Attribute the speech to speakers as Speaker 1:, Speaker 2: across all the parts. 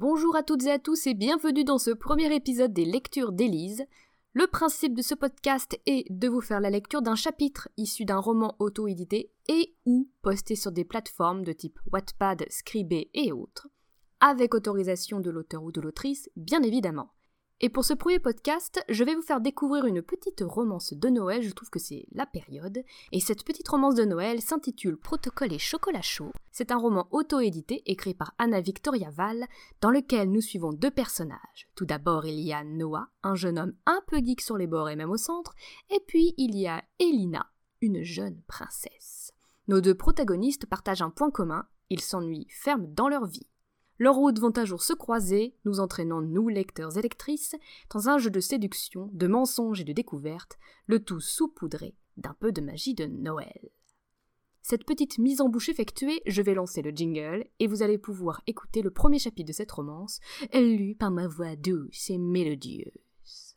Speaker 1: Bonjour à toutes et à tous et bienvenue dans ce premier épisode des lectures d'Élise. Le principe de ce podcast est de vous faire la lecture d'un chapitre issu d'un roman auto-édité et ou posté sur des plateformes de type Wattpad, Scribd et autres, avec autorisation de l'auteur ou de l'autrice, bien évidemment. Et pour ce premier podcast, je vais vous faire découvrir une petite romance de Noël, je trouve que c'est la période, et cette petite romance de Noël s'intitule Protocole et chocolat chaud. C'est un roman auto-édité écrit par Anna Victoria Val, dans lequel nous suivons deux personnages. Tout d'abord, il y a Noah, un jeune homme un peu geek sur les bords et même au centre, et puis il y a Elina, une jeune princesse. Nos deux protagonistes partagent un point commun, ils s'ennuient fermes dans leur vie. Leurs routes vont un jour se croiser, nous entraînant, nous, lecteurs et lectrices, dans un jeu de séduction, de mensonges et de découvertes, le tout saupoudré d'un peu de magie de Noël. Cette petite mise en bouche effectuée, je vais lancer le jingle et vous allez pouvoir écouter le premier chapitre de cette romance, lu par ma voix douce et mélodieuse.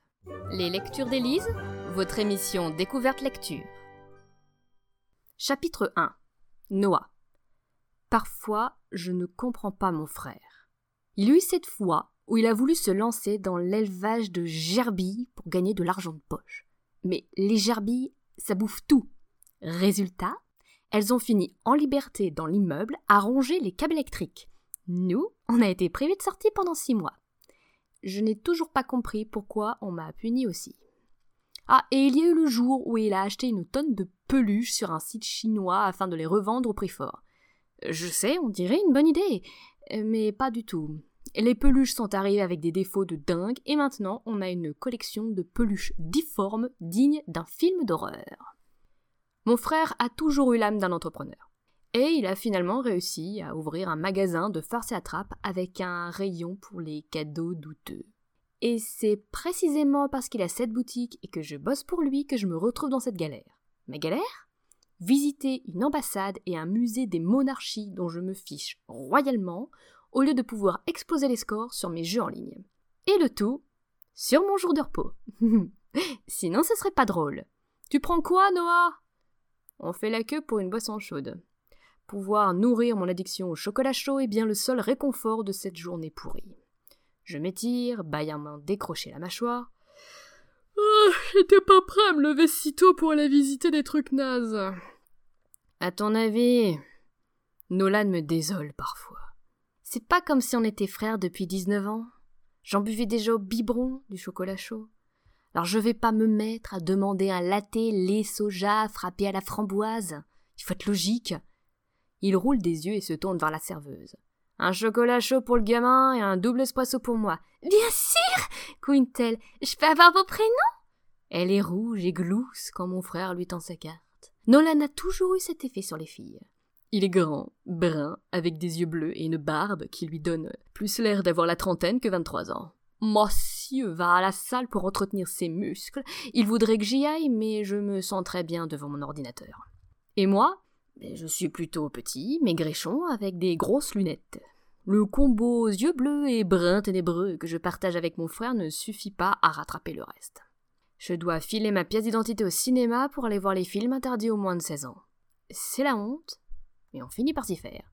Speaker 1: Les lectures d'Élise, votre émission Découverte Lecture. Chapitre 1 Noah. Parfois, je ne comprends pas mon frère. Il y a eu cette fois où il a voulu se lancer dans l'élevage de gerbilles pour gagner de l'argent de poche. Mais les gerbilles, ça bouffe tout. Résultat, elles ont fini en liberté dans l'immeuble à ronger les câbles électriques. Nous, on a été privés de sortie pendant six mois. Je n'ai toujours pas compris pourquoi on m'a puni aussi. Ah, et il y a eu le jour où il a acheté une tonne de peluches sur un site chinois afin de les revendre au prix fort. Je sais, on dirait une bonne idée, mais pas du tout. Les peluches sont arrivées avec des défauts de dingue et maintenant on a une collection de peluches difformes dignes d'un film d'horreur. Mon frère a toujours eu l'âme d'un entrepreneur. Et il a finalement réussi à ouvrir un magasin de farce et attrape avec un rayon pour les cadeaux douteux. Et c'est précisément parce qu'il a cette boutique et que je bosse pour lui que je me retrouve dans cette galère. Ma galère? Visiter une ambassade et un musée des monarchies dont je me fiche royalement, au lieu de pouvoir exploser les scores sur mes jeux en ligne. Et le tout sur mon jour de repos. Sinon, ce serait pas drôle. Tu prends quoi, Noah? On fait la queue pour une boisson chaude. Pouvoir nourrir mon addiction au chocolat chaud est bien le seul réconfort de cette journée pourrie. Je m'étire, main décrocher la mâchoire.
Speaker 2: Oh, J'étais pas prêt à me lever si tôt pour aller visiter des trucs nazes.
Speaker 1: À ton avis, Nolan me désole parfois. C'est pas comme si on était frères depuis 19 ans. J'en buvais déjà au biberon du chocolat chaud. Alors je vais pas me mettre à demander un latte lait soja frappé à la framboise. Il faut être logique. Il roule des yeux et se tourne vers la serveuse. Un chocolat chaud pour le gamin et un double espresso pour moi.
Speaker 3: Bien sûr couine-t-elle. Je peux avoir vos prénoms?
Speaker 1: Elle est rouge et glousse quand mon frère lui tend sa carte. Nolan a toujours eu cet effet sur les filles. Il est grand, brun, avec des yeux bleus et une barbe qui lui donne plus l'air d'avoir la trentaine que 23 ans. Monsieur va à la salle pour entretenir ses muscles. Il voudrait que j'y aille, mais je me sens très bien devant mon ordinateur. Et moi? Je suis plutôt petit, maigrichon, avec des grosses lunettes. Le combo yeux bleus et brun ténébreux que je partage avec mon frère ne suffit pas à rattraper le reste. Je dois filer ma pièce d'identité au cinéma pour aller voir les films interdits aux moins de 16 ans. C'est la honte, mais on finit par s'y faire.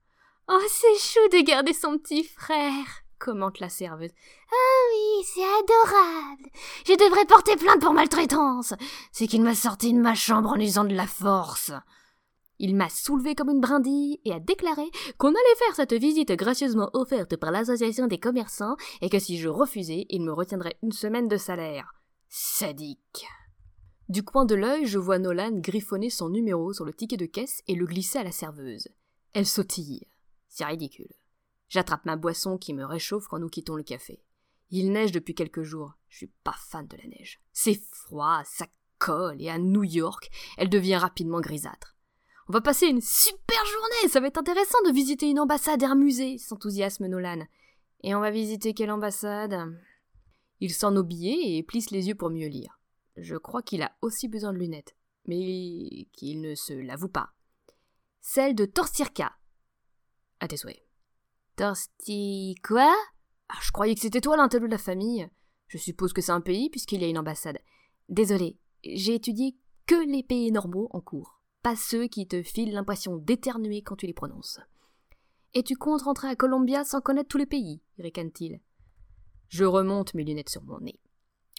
Speaker 3: Oh, c'est chou de garder son petit frère,
Speaker 1: commente la serveuse.
Speaker 3: Ah oui, c'est adorable. Je devrais porter plainte pour maltraitance. C'est qu'il m'a sorti de ma chambre en usant de la force.
Speaker 1: Il m'a soulevé comme une brindille et a déclaré qu'on allait faire cette visite gracieusement offerte par l'association des commerçants et que si je refusais, il me retiendrait une semaine de salaire. Sadique. Du coin de l'œil, je vois Nolan griffonner son numéro sur le ticket de caisse et le glisser à la serveuse. Elle sautille. C'est ridicule. J'attrape ma boisson qui me réchauffe quand nous quittons le café. Il neige depuis quelques jours. Je suis pas fan de la neige. C'est froid, ça colle, et à New York, elle devient rapidement grisâtre. On va passer une super journée, ça va être intéressant de visiter une ambassade et un musée, s'enthousiasme Nolan. Et on va visiter quelle ambassade? Il sort nos billets et plisse les yeux pour mieux lire. Je crois qu'il a aussi besoin de lunettes, mais qu'il ne se l'avoue pas. Celle de Torstirka. À tes souhaits.
Speaker 3: Torsti quoi
Speaker 1: ah, Je croyais que c'était toi l'intello de la famille. Je suppose que c'est un pays puisqu'il y a une ambassade. Désolé, j'ai étudié que les pays normaux en cours, pas ceux qui te filent l'impression d'éternuer quand tu les prononces. Et tu comptes rentrer à Columbia sans connaître tous les pays ricane-t-il. Je remonte mes lunettes sur mon nez.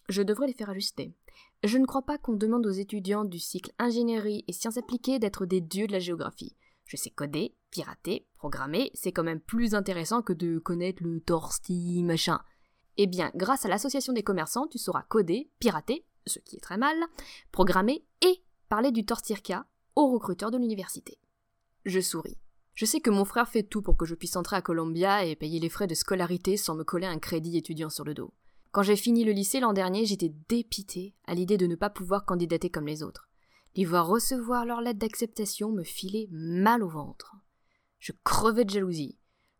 Speaker 1: Je devrais les faire ajuster. Je ne crois pas qu'on demande aux étudiants du cycle ingénierie et sciences appliquées d'être des dieux de la géographie. Je sais coder, pirater, programmer, c'est quand même plus intéressant que de connaître le torsti machin. Eh bien, grâce à l'association des commerçants, tu sauras coder, pirater, ce qui est très mal, programmer et parler du tortirca aux recruteurs de l'université. Je souris. Je sais que mon frère fait tout pour que je puisse entrer à Columbia et payer les frais de scolarité sans me coller un crédit étudiant sur le dos. Quand j'ai fini le lycée l'an dernier, j'étais dépité à l'idée de ne pas pouvoir candidater comme les autres. Les voir recevoir leur lettre d'acceptation me filait mal au ventre. Je crevais de jalousie.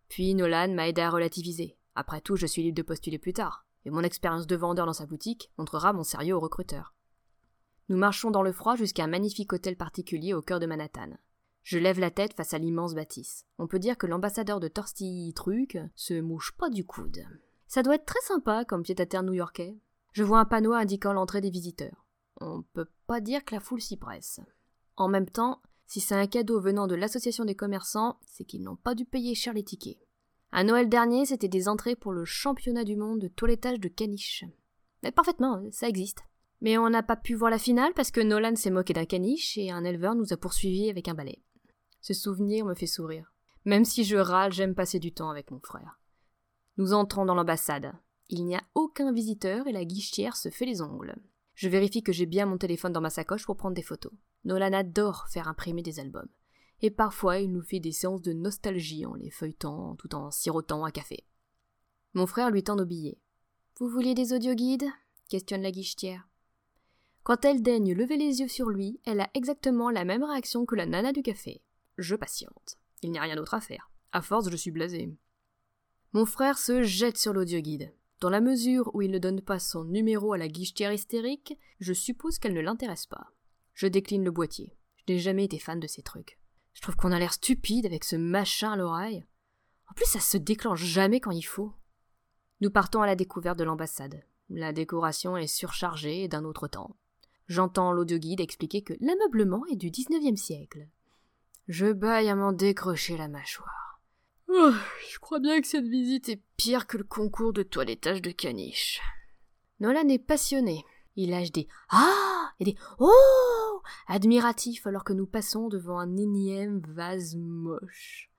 Speaker 1: Puis Nolan m'a aidé à relativiser. Après tout, je suis libre de postuler plus tard, et mon expérience de vendeur dans sa boutique montrera mon sérieux au recruteur. Nous marchons dans le froid jusqu'à un magnifique hôtel particulier au cœur de Manhattan. Je lève la tête face à l'immense bâtisse. On peut dire que l'ambassadeur de Torsti Truc se mouche pas du coude. Ça doit être très sympa comme pied-à-terre new-yorkais. Je vois un panneau indiquant l'entrée des visiteurs. On peut pas dire que la foule s'y presse. En même temps, si c'est un cadeau venant de l'association des commerçants, c'est qu'ils n'ont pas dû payer cher les tickets. À Noël dernier, c'était des entrées pour le championnat du monde de toilettage de caniche. Mais parfaitement, ça existe. Mais on n'a pas pu voir la finale parce que Nolan s'est moqué d'un caniche et un éleveur nous a poursuivis avec un balai. Ce souvenir me fait sourire. Même si je râle, j'aime passer du temps avec mon frère. Nous entrons dans l'ambassade. Il n'y a aucun visiteur et la guichetière se fait les ongles. Je vérifie que j'ai bien mon téléphone dans ma sacoche pour prendre des photos. Nolan adore faire imprimer des albums. Et parfois, il nous fait des séances de nostalgie en les feuilletant tout en sirotant un café. Mon frère lui tend nos billets. Vous vouliez des audioguides? Questionne la guichetière. Quand elle daigne lever les yeux sur lui, elle a exactement la même réaction que la nana du café. Je patiente. Il n'y a rien d'autre à faire. À force, je suis blasé. Mon frère se jette sur l'audioguide. Dans la mesure où il ne donne pas son numéro à la guichetière hystérique, je suppose qu'elle ne l'intéresse pas. Je décline le boîtier. Je n'ai jamais été fan de ces trucs. Je trouve qu'on a l'air stupide avec ce machin à l'oreille. En plus, ça se déclenche jamais quand il faut. Nous partons à la découverte de l'ambassade. La décoration est surchargée d'un autre temps. J'entends l'audioguide expliquer que l'ameublement est du 19e siècle. Je baille à m'en décrocher la mâchoire.
Speaker 2: Oh, je crois bien que cette visite est pire que le concours de toilettage de caniche.
Speaker 1: Nolan est passionné. Il lâche des Ah et des Oh admiratifs alors que nous passons devant un énième vase moche.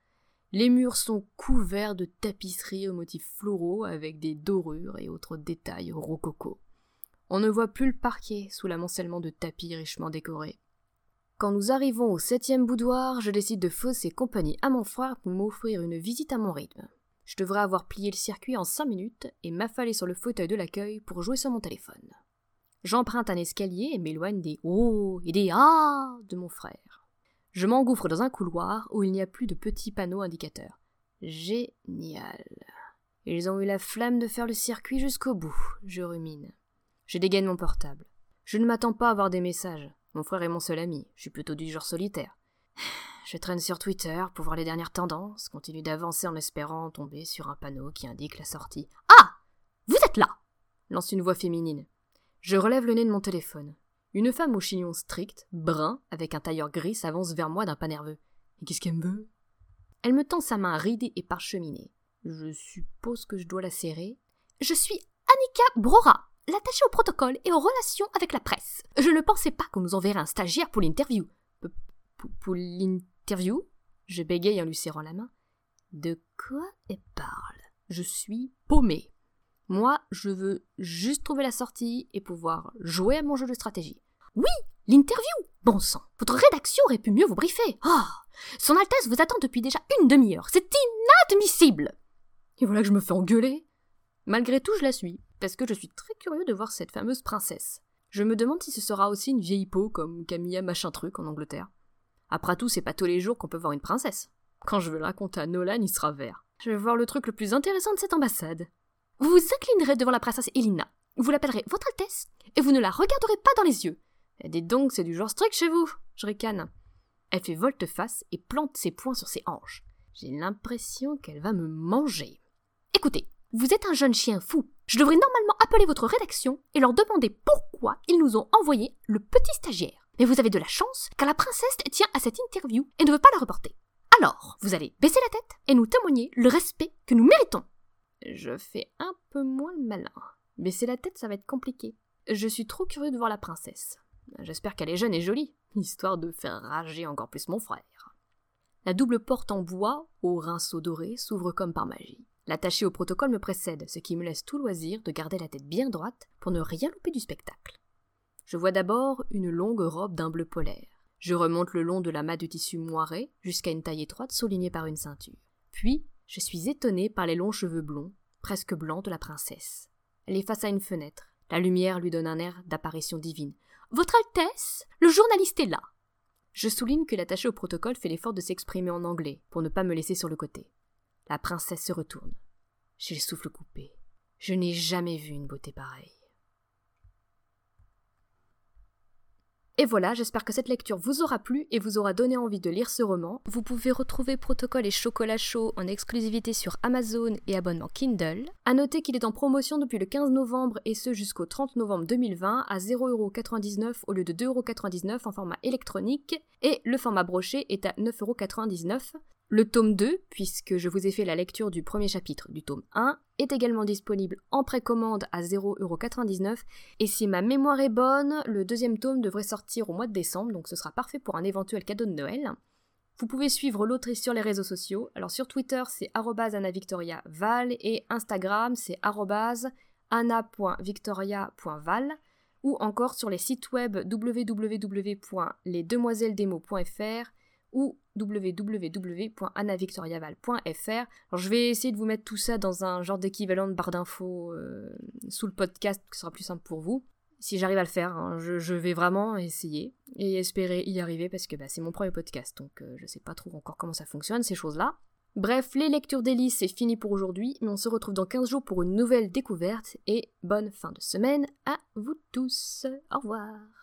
Speaker 1: Les murs sont couverts de tapisseries aux motifs floraux avec des dorures et autres détails rococo. On ne voit plus le parquet sous l'amoncellement de tapis richement décorés. Quand nous arrivons au septième boudoir, je décide de fausser compagnie à mon frère pour m'offrir une visite à mon rythme. Je devrais avoir plié le circuit en cinq minutes et m'affaler sur le fauteuil de l'accueil pour jouer sur mon téléphone. J'emprunte un escalier et m'éloigne des oh et des ah de mon frère. Je m'engouffre dans un couloir où il n'y a plus de petits panneaux indicateurs. Génial. Ils ont eu la flamme de faire le circuit jusqu'au bout, je rumine. Je dégaine mon portable. Je ne m'attends pas à avoir des messages. Mon frère est mon seul ami, je suis plutôt du genre solitaire. Je traîne sur Twitter pour voir les dernières tendances, continue d'avancer en espérant tomber sur un panneau qui indique la sortie. Ah Vous êtes là lance une voix féminine. Je relève le nez de mon téléphone. Une femme au chignon strict, brun, avec un tailleur gris s'avance vers moi d'un pas nerveux. Et qu'est-ce qu'elle me veut? Elle me tend sa main ridée et parcheminée. Je suppose que je dois la serrer. Je suis Annika Brora, l'attaché au protocole et aux relations avec la presse. Je ne pensais pas qu'on nous enverrait un stagiaire pour l'interview. Pour l'interview? Je bégaye en lui serrant la main. De quoi elle parle? Je suis paumée. Moi, je veux juste trouver la sortie et pouvoir jouer à mon jeu de stratégie. Oui, l'interview Bon sang, votre rédaction aurait pu mieux vous briefer. Ah Son Altesse vous attend depuis déjà une demi-heure. C'est inadmissible Et voilà que je me fais engueuler. Malgré tout, je la suis parce que je suis très curieux de voir cette fameuse princesse. Je me demande si ce sera aussi une vieille peau comme Camilla machin truc en Angleterre. Après tout, c'est pas tous les jours qu'on peut voir une princesse. Quand je veux le raconter à Nolan, il sera vert. Je vais voir le truc le plus intéressant de cette ambassade. Vous vous inclinerez devant la princesse Elina. Vous l'appellerez Votre Altesse, et vous ne la regarderez pas dans les yeux. Et dites donc, c'est du genre strict chez vous, je ricane. Elle fait volte-face et plante ses poings sur ses hanches. J'ai l'impression qu'elle va me manger. Écoutez, vous êtes un jeune chien fou. Je devrais normalement appeler votre rédaction et leur demander pourquoi ils nous ont envoyé le petit stagiaire. Mais vous avez de la chance car la princesse tient à cette interview et ne veut pas la reporter. Alors, vous allez baisser la tête et nous témoigner le respect que nous méritons. Je fais un peu moins malin. Baisser la tête, ça va être compliqué. Je suis trop curieux de voir la princesse. J'espère qu'elle est jeune et jolie, histoire de faire rager encore plus mon frère. La double porte en bois, au rinceau doré, s'ouvre comme par magie. L'attaché au protocole me précède, ce qui me laisse tout loisir de garder la tête bien droite pour ne rien louper du spectacle. Je vois d'abord une longue robe d'un bleu polaire. Je remonte le long de la mat de tissu moiré jusqu'à une taille étroite soulignée par une ceinture. Puis, je suis étonnée par les longs cheveux blonds, presque blancs de la princesse. Elle est face à une fenêtre. La lumière lui donne un air d'apparition divine. Votre Altesse, le journaliste est là. Je souligne que l'attaché au protocole fait l'effort de s'exprimer en anglais pour ne pas me laisser sur le côté. La princesse se retourne. J'ai le souffle coupé. Je n'ai jamais vu une beauté pareille. Et voilà, j'espère que cette lecture vous aura plu et vous aura donné envie de lire ce roman. Vous pouvez retrouver Protocole et Chocolat Chaud en exclusivité sur Amazon et abonnement Kindle. À noter qu'il est en promotion depuis le 15 novembre et ce jusqu'au 30 novembre 2020 à 0,99€ au lieu de 2,99€ en format électronique et le format broché est à 9,99€. Le tome 2, puisque je vous ai fait la lecture du premier chapitre du tome 1, est également disponible en précommande à 0,99€. Et si ma mémoire est bonne, le deuxième tome devrait sortir au mois de décembre, donc ce sera parfait pour un éventuel cadeau de Noël. Vous pouvez suivre l'autrice sur les réseaux sociaux. Alors sur Twitter, c'est @anna_victoria_val et Instagram, c'est anna.victoria.val ou encore sur les sites web www.lesdemoisellesdemo.fr ou www.annavictoriaval.fr. je vais essayer de vous mettre tout ça dans un genre d'équivalent de barre d'infos euh, sous le podcast, qui sera plus simple pour vous. Si j'arrive à le faire, hein, je, vais vraiment essayer et espérer y arriver parce que bah, c'est mon premier podcast, donc euh, je sais pas trop encore comment ça fonctionne ces choses-là. Bref, les lectures d'Élise, c'est fini pour aujourd'hui, mais on se retrouve dans 15 jours pour une nouvelle découverte et bonne fin de semaine à vous tous. Au revoir.